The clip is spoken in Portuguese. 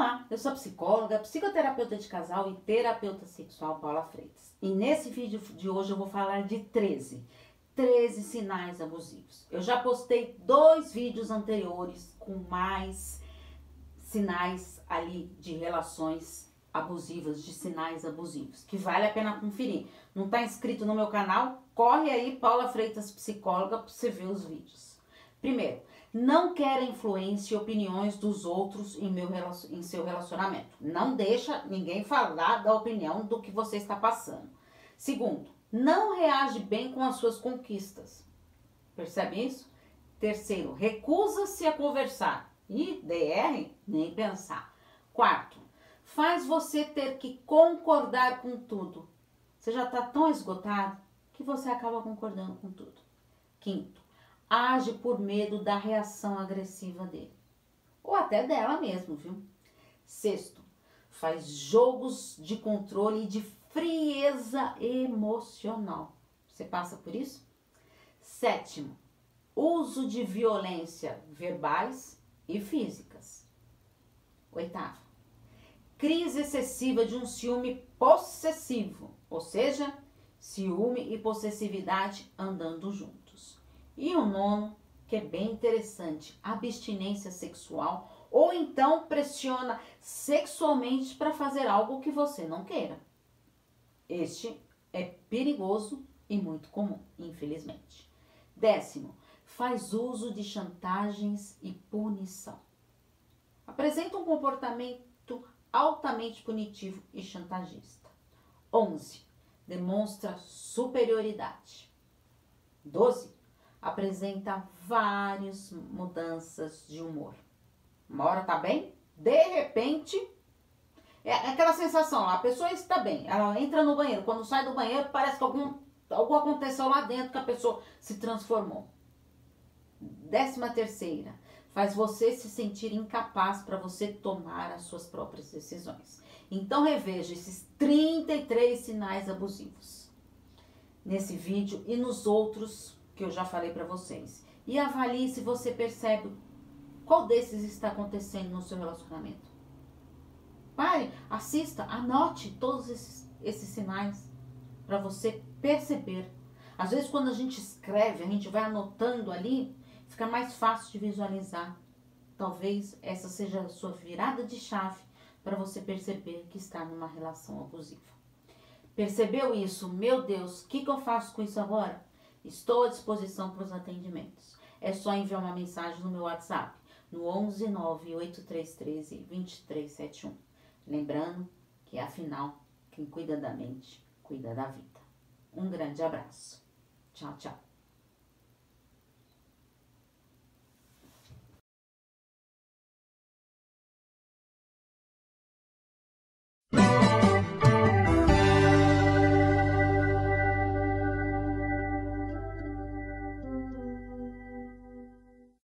Olá, eu sou psicóloga, psicoterapeuta de casal e terapeuta sexual Paula Freitas. E nesse vídeo de hoje eu vou falar de 13, 13 sinais abusivos. Eu já postei dois vídeos anteriores com mais sinais ali de relações abusivas, de sinais abusivos, que vale a pena conferir. Não está inscrito no meu canal? Corre aí, Paula Freitas Psicóloga, para você ver os vídeos. Primeiro, não quer influência e opiniões dos outros em, meu, em seu relacionamento. Não deixa ninguém falar da opinião do que você está passando. Segundo, não reage bem com as suas conquistas. Percebe isso? Terceiro, recusa-se a conversar. E DR, nem pensar. Quarto, faz você ter que concordar com tudo. Você já está tão esgotado que você acaba concordando com tudo. Quinto, age por medo da reação agressiva dele. Ou até dela mesmo, viu? Sexto, faz jogos de controle e de frieza emocional. Você passa por isso? Sétimo, uso de violência verbais e físicas. Oitavo, crise excessiva de um ciúme possessivo, ou seja, ciúme e possessividade andando juntos. E o nono, que é bem interessante, abstinência sexual, ou então pressiona sexualmente para fazer algo que você não queira. Este é perigoso e muito comum, infelizmente. Décimo, faz uso de chantagens e punição. Apresenta um comportamento altamente punitivo e chantagista. 11. Demonstra superioridade. 12 apresenta várias mudanças de humor. Uma hora tá bem, de repente, é aquela sensação, a pessoa está bem, ela entra no banheiro, quando sai do banheiro parece que algum, algo aconteceu lá dentro que a pessoa se transformou. Décima terceira, faz você se sentir incapaz para você tomar as suas próprias decisões. Então reveja esses 33 sinais abusivos nesse vídeo e nos outros que eu já falei para vocês. E avalie se você percebe qual desses está acontecendo no seu relacionamento. Pare, assista, anote todos esses, esses sinais para você perceber. Às vezes, quando a gente escreve, a gente vai anotando ali, fica mais fácil de visualizar. Talvez essa seja a sua virada de chave para você perceber que está numa relação abusiva. Percebeu isso? Meu Deus, o que, que eu faço com isso agora? Estou à disposição para os atendimentos. É só enviar uma mensagem no meu WhatsApp, no 11 98313 2371. Lembrando que, afinal, quem cuida da mente, cuida da vida. Um grande abraço. Tchau, tchau.